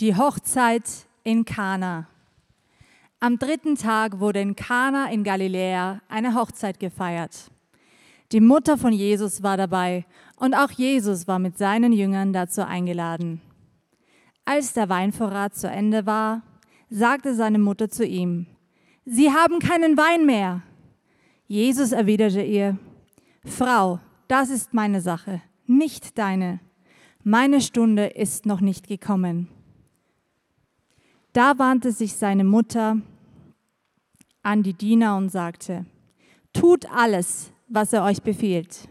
Die Hochzeit in Kana. Am dritten Tag wurde in Kana in Galiläa eine Hochzeit gefeiert. Die Mutter von Jesus war dabei und auch Jesus war mit seinen Jüngern dazu eingeladen. Als der Weinvorrat zu Ende war, sagte seine Mutter zu ihm, Sie haben keinen Wein mehr. Jesus erwiderte ihr, Frau, das ist meine Sache, nicht deine. Meine Stunde ist noch nicht gekommen. Da wandte sich seine Mutter an die Diener und sagte, Tut alles, was er euch befiehlt.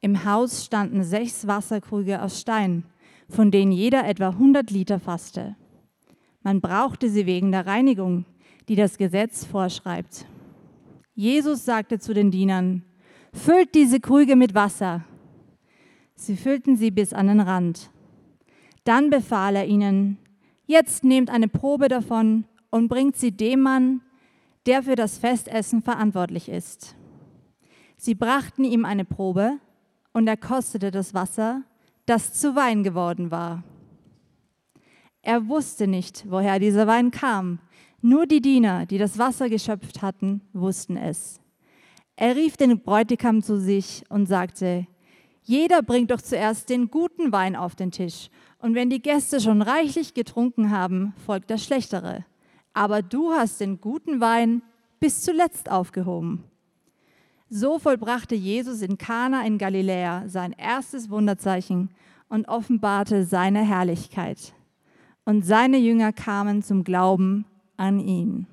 Im Haus standen sechs Wasserkrüge aus Stein, von denen jeder etwa 100 Liter fasste. Man brauchte sie wegen der Reinigung, die das Gesetz vorschreibt. Jesus sagte zu den Dienern, füllt diese Krüge mit Wasser. Sie füllten sie bis an den Rand. Dann befahl er ihnen, jetzt nehmt eine Probe davon und bringt sie dem Mann, der für das Festessen verantwortlich ist. Sie brachten ihm eine Probe und er kostete das Wasser, das zu Wein geworden war. Er wusste nicht, woher dieser Wein kam. Nur die Diener, die das Wasser geschöpft hatten, wussten es. Er rief den Bräutigam zu sich und sagte, jeder bringt doch zuerst den guten Wein auf den Tisch, und wenn die Gäste schon reichlich getrunken haben, folgt das Schlechtere. Aber du hast den guten Wein bis zuletzt aufgehoben. So vollbrachte Jesus in Kana in Galiläa sein erstes Wunderzeichen und offenbarte seine Herrlichkeit. Und seine Jünger kamen zum Glauben an ihn.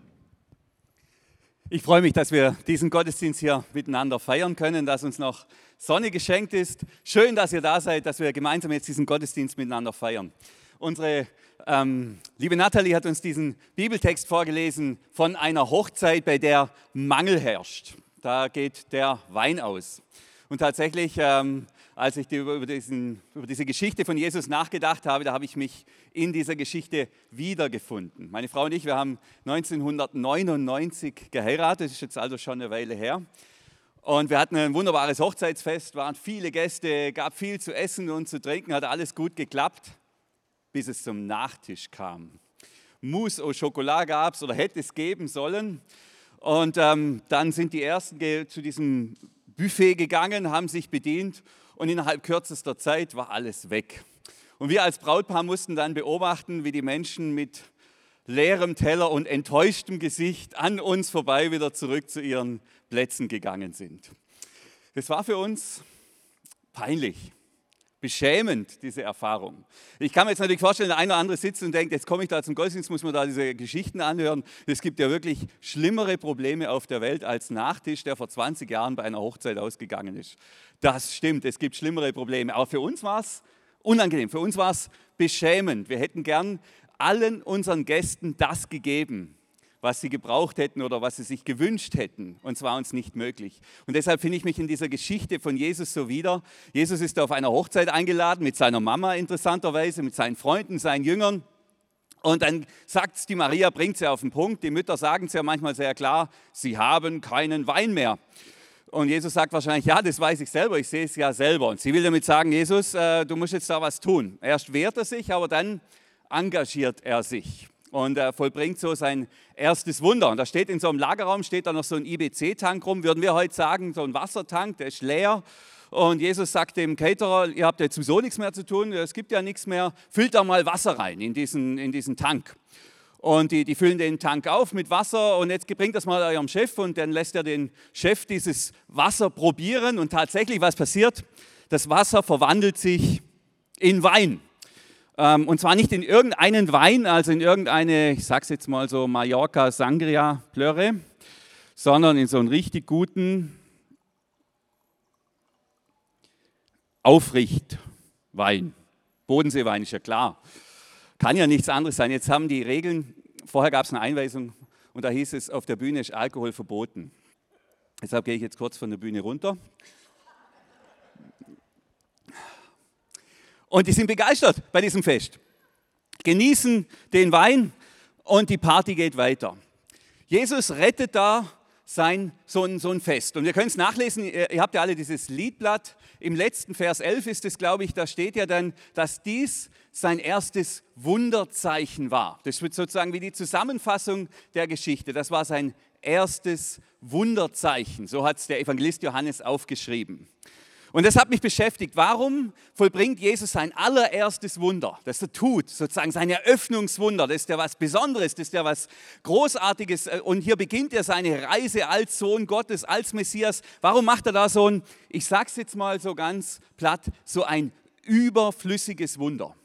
Ich freue mich, dass wir diesen Gottesdienst hier miteinander feiern können, dass uns noch Sonne geschenkt ist. Schön, dass ihr da seid, dass wir gemeinsam jetzt diesen Gottesdienst miteinander feiern. Unsere ähm, liebe Nathalie hat uns diesen Bibeltext vorgelesen von einer Hochzeit, bei der Mangel herrscht da geht der Wein aus. Und tatsächlich, ähm, als ich über, diesen, über diese Geschichte von Jesus nachgedacht habe, da habe ich mich in dieser Geschichte wiedergefunden. Meine Frau und ich, wir haben 1999 geheiratet, das ist jetzt also schon eine Weile her. Und wir hatten ein wunderbares Hochzeitsfest, waren viele Gäste, gab viel zu essen und zu trinken, hat alles gut geklappt, bis es zum Nachtisch kam. Mousse au Chocolat gab es oder hätte es geben sollen. Und ähm, dann sind die Ersten zu diesem Buffet gegangen, haben sich bedient und innerhalb kürzester Zeit war alles weg. Und wir als Brautpaar mussten dann beobachten, wie die Menschen mit leerem Teller und enttäuschtem Gesicht an uns vorbei wieder zurück zu ihren Plätzen gegangen sind. Das war für uns peinlich beschämend, diese Erfahrung. Ich kann mir jetzt natürlich vorstellen, der eine oder andere sitzt und denkt, jetzt komme ich da zum Gottesdienst, muss man da diese Geschichten anhören. Es gibt ja wirklich schlimmere Probleme auf der Welt als Nachtisch, der vor 20 Jahren bei einer Hochzeit ausgegangen ist. Das stimmt, es gibt schlimmere Probleme. Aber für uns war es unangenehm, für uns war es beschämend. Wir hätten gern allen unseren Gästen das gegeben, was sie gebraucht hätten oder was sie sich gewünscht hätten. Und zwar uns nicht möglich. Und deshalb finde ich mich in dieser Geschichte von Jesus so wieder. Jesus ist auf einer Hochzeit eingeladen mit seiner Mama interessanterweise, mit seinen Freunden, seinen Jüngern. Und dann sagt es die Maria, bringt sie auf den Punkt. Die Mütter sagen es ja manchmal sehr klar, sie haben keinen Wein mehr. Und Jesus sagt wahrscheinlich, ja, das weiß ich selber, ich sehe es ja selber. Und sie will damit sagen, Jesus, äh, du musst jetzt da was tun. Erst wehrt er sich, aber dann engagiert er sich und er vollbringt so sein erstes Wunder. Und da steht in so einem Lagerraum steht da noch so ein IBC-Tank rum, würden wir heute sagen, so ein Wassertank, der ist leer. Und Jesus sagt dem Caterer, ihr habt jetzt sowieso nichts mehr zu tun, es gibt ja nichts mehr, füllt da mal Wasser rein in diesen, in diesen Tank. Und die, die füllen den Tank auf mit Wasser und jetzt bringt das mal eurem Chef und dann lässt er den Chef dieses Wasser probieren und tatsächlich, was passiert? Das Wasser verwandelt sich in Wein. Ähm, und zwar nicht in irgendeinen Wein, also in irgendeine, ich sag's jetzt mal so, Mallorca Sangria Plöre, sondern in so einen richtig guten Aufrichtwein. Bodenseewein ist ja klar. Kann ja nichts anderes sein. Jetzt haben die Regeln, vorher gab es eine Einweisung und da hieß es, auf der Bühne ist Alkohol verboten. Deshalb gehe ich jetzt kurz von der Bühne runter. Und die sind begeistert bei diesem Fest. Genießen den Wein und die Party geht weiter. Jesus rettet da sein, so ein, so ein Fest. Und wir können es nachlesen, ihr habt ja alle dieses Liedblatt. Im letzten Vers 11 ist es, glaube ich, da steht ja dann, dass dies sein erstes Wunderzeichen war. Das wird sozusagen wie die Zusammenfassung der Geschichte. Das war sein erstes Wunderzeichen. So hat es der Evangelist Johannes aufgeschrieben. Und das hat mich beschäftigt. Warum vollbringt Jesus sein allererstes Wunder, das er tut, sozusagen sein Eröffnungswunder? Das ist ja was Besonderes, das ist ja was Großartiges. Und hier beginnt er seine Reise als Sohn Gottes, als Messias. Warum macht er da so ein, ich sag's jetzt mal so ganz platt, so ein überflüssiges Wunder?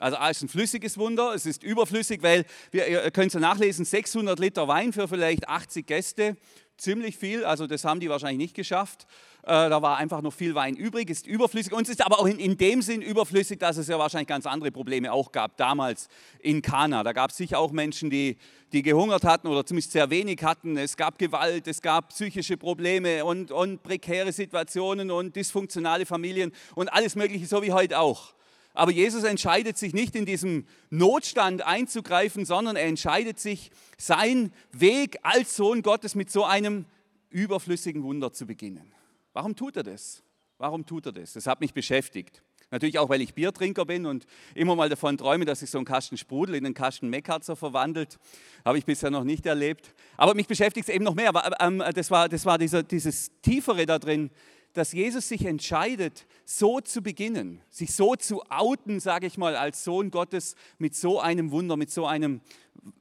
Also A ist ein flüssiges Wunder, es ist überflüssig, weil, wir, ihr könnt es ja nachlesen, 600 Liter Wein für vielleicht 80 Gäste, ziemlich viel, also das haben die wahrscheinlich nicht geschafft. Äh, da war einfach noch viel Wein übrig, ist überflüssig und es ist aber auch in, in, dem Sinn überflüssig, dass es ja wahrscheinlich ganz andere Probleme auch gab damals in Kana. Da gab es sicher auch Menschen, die, die gehungert hatten oder zumindest sehr wenig hatten. Es gab Gewalt, es gab psychische Probleme und, und prekäre Situationen und dysfunktionale Familien und alles Mögliche, so wie heute auch. Aber Jesus entscheidet sich nicht in diesem Notstand einzugreifen, sondern er entscheidet sich, seinen Weg als Sohn Gottes mit so einem überflüssigen Wunder zu beginnen. Warum tut er das? Warum tut er das? Das hat mich beschäftigt. Natürlich auch, weil ich Biertrinker bin und immer mal davon träume, dass sich so ein Kasten Sprudel in einen Kasten Meckarzer verwandelt. Habe ich bisher noch nicht erlebt. Aber mich beschäftigt es eben noch mehr. Ähm, das war, das war dieser, dieses Tiefere da drin, dass Jesus sich entscheidet, so zu beginnen, sich so zu outen, sage ich mal, als Sohn Gottes mit so einem Wunder, mit so einem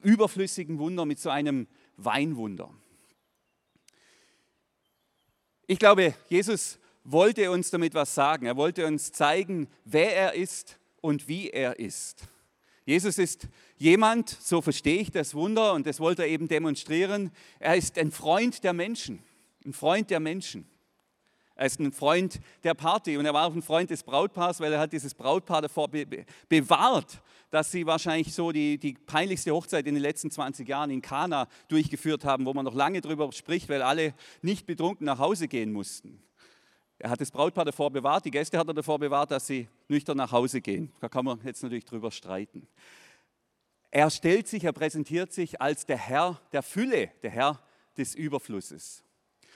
überflüssigen Wunder, mit so einem Weinwunder. Ich glaube, Jesus wollte uns damit was sagen. Er wollte uns zeigen, wer er ist und wie er ist. Jesus ist jemand, so verstehe ich das Wunder und das wollte er eben demonstrieren. Er ist ein Freund der Menschen, ein Freund der Menschen. Er ist ein Freund der Party und er war auch ein Freund des Brautpaars, weil er hat dieses Brautpaar davor bewahrt, dass sie wahrscheinlich so die, die peinlichste Hochzeit in den letzten 20 Jahren in Kana durchgeführt haben, wo man noch lange darüber spricht, weil alle nicht betrunken nach Hause gehen mussten. Er hat das Brautpaar davor bewahrt, die Gäste hat er davor bewahrt, dass sie nüchtern nach Hause gehen. Da kann man jetzt natürlich drüber streiten. Er stellt sich, er präsentiert sich als der Herr der Fülle, der Herr des Überflusses.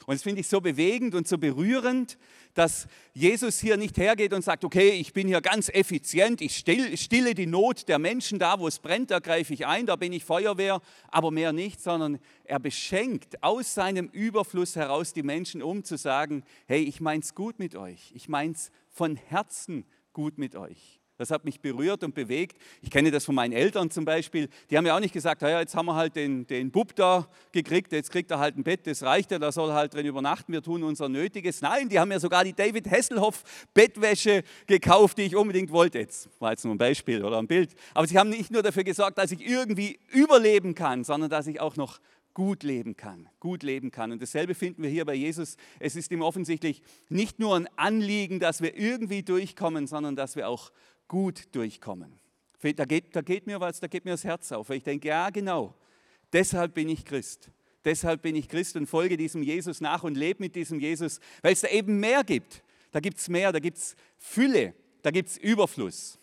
Und das finde ich so bewegend und so berührend, dass Jesus hier nicht hergeht und sagt, okay, ich bin hier ganz effizient, ich stille die Not der Menschen da, wo es brennt, da greife ich ein, da bin ich Feuerwehr, aber mehr nicht, sondern er beschenkt aus seinem Überfluss heraus die Menschen, um zu sagen, hey, ich mein's gut mit euch, ich mein's von Herzen gut mit euch. Das hat mich berührt und bewegt. Ich kenne das von meinen Eltern zum Beispiel. Die haben ja auch nicht gesagt, ja, jetzt haben wir halt den, den Bub da gekriegt, jetzt kriegt er halt ein Bett, das reicht ja, da soll halt drin übernachten, wir tun unser Nötiges. Nein, die haben ja sogar die David Hasselhoff Bettwäsche gekauft, die ich unbedingt wollte. Jetzt war jetzt nur ein Beispiel oder ein Bild. Aber sie haben nicht nur dafür gesorgt, dass ich irgendwie überleben kann, sondern dass ich auch noch gut leben kann, gut leben kann. Und dasselbe finden wir hier bei Jesus. Es ist ihm offensichtlich nicht nur ein Anliegen, dass wir irgendwie durchkommen, sondern dass wir auch gut durchkommen. Da geht, da geht mir was, da geht mir das Herz auf. Weil ich denke, ja genau, deshalb bin ich Christ. Deshalb bin ich Christ und folge diesem Jesus nach und lebe mit diesem Jesus, weil es da eben mehr gibt. Da gibt es mehr, da gibt es Fülle, da gibt es Überfluss.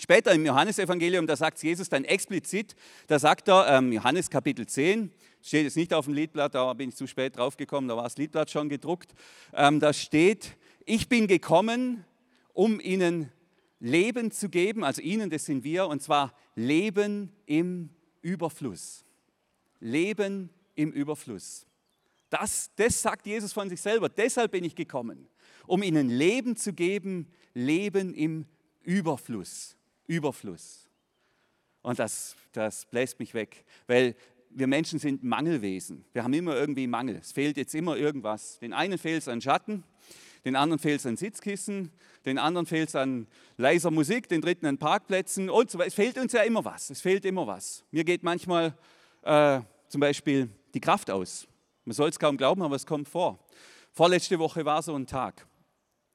Später im Johannesevangelium, da sagt Jesus dann explizit, da sagt er, ähm, Johannes Kapitel 10, steht jetzt nicht auf dem Liedblatt, da bin ich zu spät draufgekommen, da war das Liedblatt schon gedruckt, ähm, da steht, ich bin gekommen, um ihnen Leben zu geben, also ihnen, das sind wir, und zwar Leben im Überfluss. Leben im Überfluss. Das, das sagt Jesus von sich selber. Deshalb bin ich gekommen, um ihnen Leben zu geben, Leben im Überfluss. Überfluss. Und das, das bläst mich weg, weil wir Menschen sind Mangelwesen. Wir haben immer irgendwie Mangel. Es fehlt jetzt immer irgendwas. Den einen fehlt es an Schatten, den anderen fehlt es an Sitzkissen, den anderen fehlt es an leiser Musik, den dritten an Parkplätzen und so weiter. Es fehlt uns ja immer was. Es fehlt immer was. Mir geht manchmal äh, zum Beispiel die Kraft aus. Man soll es kaum glauben, aber es kommt vor. Vorletzte Woche war so ein Tag.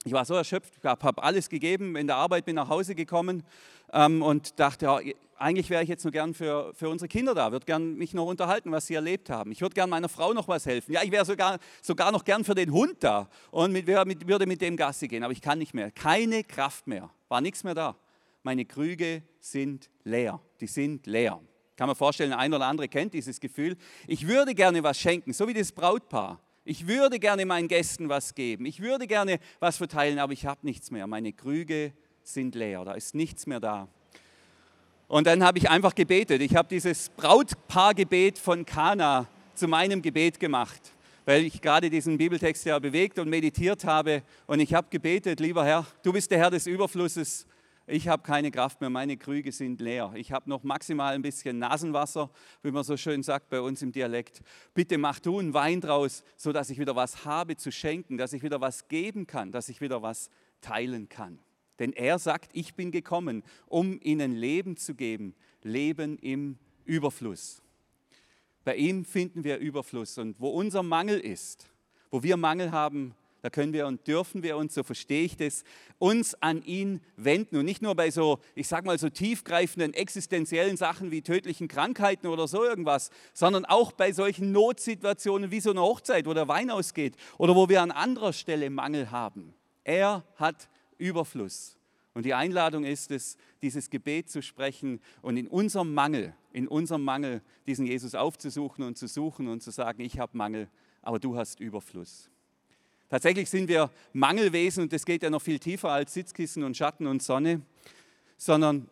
Ich war so erschöpft, habe alles gegeben, in der Arbeit bin nach Hause gekommen und dachte, ja, eigentlich wäre ich jetzt nur gern für, für unsere Kinder da, würde gern mich noch unterhalten, was sie erlebt haben. Ich würde gern meiner Frau noch was helfen. Ja, ich wäre sogar, sogar noch gern für den Hund da und mit, mit, würde mit dem Gassi gehen, aber ich kann nicht mehr. Keine Kraft mehr, war nichts mehr da. Meine Krüge sind leer, die sind leer. Kann man vorstellen, ein oder andere kennt dieses Gefühl. Ich würde gerne was schenken, so wie das Brautpaar. Ich würde gerne meinen Gästen was geben. Ich würde gerne was verteilen, aber ich habe nichts mehr. Meine Krüge sind leer, da ist nichts mehr da. Und dann habe ich einfach gebetet. Ich habe dieses Brautpaargebet von Kana zu meinem Gebet gemacht, weil ich gerade diesen Bibeltext ja bewegt und meditiert habe. Und ich habe gebetet, lieber Herr, du bist der Herr des Überflusses. Ich habe keine Kraft mehr, meine Krüge sind leer. Ich habe noch maximal ein bisschen Nasenwasser, wie man so schön sagt bei uns im Dialekt. Bitte mach du einen Wein draus, sodass ich wieder was habe zu schenken, dass ich wieder was geben kann, dass ich wieder was teilen kann. Denn er sagt, ich bin gekommen, um ihnen Leben zu geben, Leben im Überfluss. Bei ihm finden wir Überfluss und wo unser Mangel ist, wo wir Mangel haben, da können wir und dürfen wir uns, so verstehe ich das, uns an ihn wenden. Und nicht nur bei so, ich sage mal, so tiefgreifenden existenziellen Sachen wie tödlichen Krankheiten oder so irgendwas, sondern auch bei solchen Notsituationen wie so eine Hochzeit, wo der Wein ausgeht oder wo wir an anderer Stelle Mangel haben. Er hat Überfluss. Und die Einladung ist es, dieses Gebet zu sprechen und in unserem Mangel, in unserem Mangel diesen Jesus aufzusuchen und zu suchen und zu sagen, ich habe Mangel, aber du hast Überfluss. Tatsächlich sind wir Mangelwesen und das geht ja noch viel tiefer als Sitzkissen und Schatten und Sonne, sondern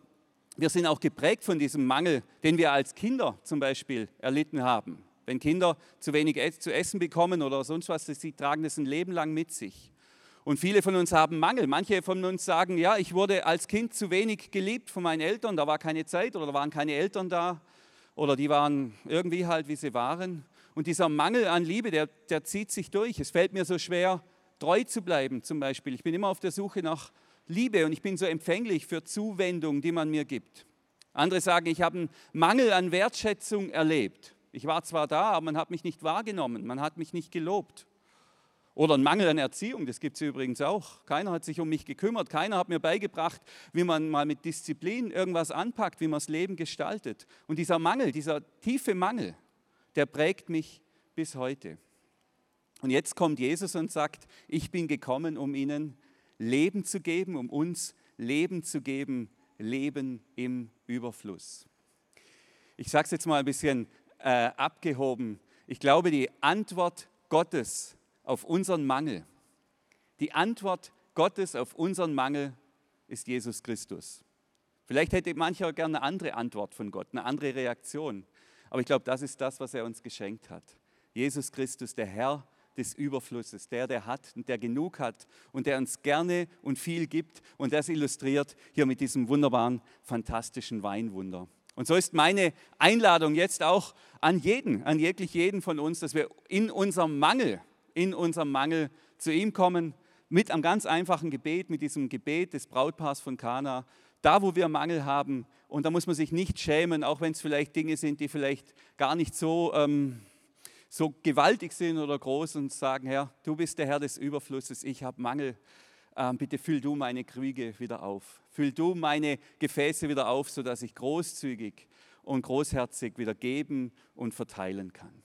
wir sind auch geprägt von diesem Mangel, den wir als Kinder zum Beispiel erlitten haben. Wenn Kinder zu wenig zu essen bekommen oder sonst was, sie tragen das ein Leben lang mit sich. Und viele von uns haben Mangel. Manche von uns sagen, ja, ich wurde als Kind zu wenig geliebt von meinen Eltern, da war keine Zeit oder da waren keine Eltern da oder die waren irgendwie halt, wie sie waren. Und dieser Mangel an Liebe, der, der zieht sich durch. Es fällt mir so schwer, treu zu bleiben zum Beispiel. Ich bin immer auf der Suche nach Liebe und ich bin so empfänglich für Zuwendung, die man mir gibt. Andere sagen, ich habe einen Mangel an Wertschätzung erlebt. Ich war zwar da, aber man hat mich nicht wahrgenommen, man hat mich nicht gelobt. Oder ein Mangel an Erziehung, das gibt es übrigens auch. Keiner hat sich um mich gekümmert, keiner hat mir beigebracht, wie man mal mit Disziplin irgendwas anpackt, wie man das Leben gestaltet. Und dieser Mangel, dieser tiefe Mangel, der prägt mich bis heute. Und jetzt kommt Jesus und sagt, ich bin gekommen, um ihnen Leben zu geben, um uns Leben zu geben, Leben im Überfluss. Ich sage es jetzt mal ein bisschen äh, abgehoben. Ich glaube, die Antwort Gottes auf unseren Mangel. Die Antwort Gottes auf unseren Mangel ist Jesus Christus. Vielleicht hätte mancher gerne eine andere Antwort von Gott, eine andere Reaktion. Aber ich glaube, das ist das, was er uns geschenkt hat. Jesus Christus, der Herr des Überflusses, der, der hat und der genug hat und der uns gerne und viel gibt. Und das illustriert hier mit diesem wunderbaren, fantastischen Weinwunder. Und so ist meine Einladung jetzt auch an jeden, an jeglich jeden von uns, dass wir in unserem Mangel, in unserem Mangel zu ihm kommen, mit einem ganz einfachen Gebet, mit diesem Gebet des Brautpaars von Kana, da wo wir Mangel haben. Und da muss man sich nicht schämen, auch wenn es vielleicht Dinge sind, die vielleicht gar nicht so, ähm, so gewaltig sind oder groß und sagen, Herr, du bist der Herr des Überflusses, ich habe Mangel. Ähm, bitte füll du meine Krüge wieder auf. Füll du meine Gefäße wieder auf, sodass ich großzügig und großherzig wieder geben und verteilen kann.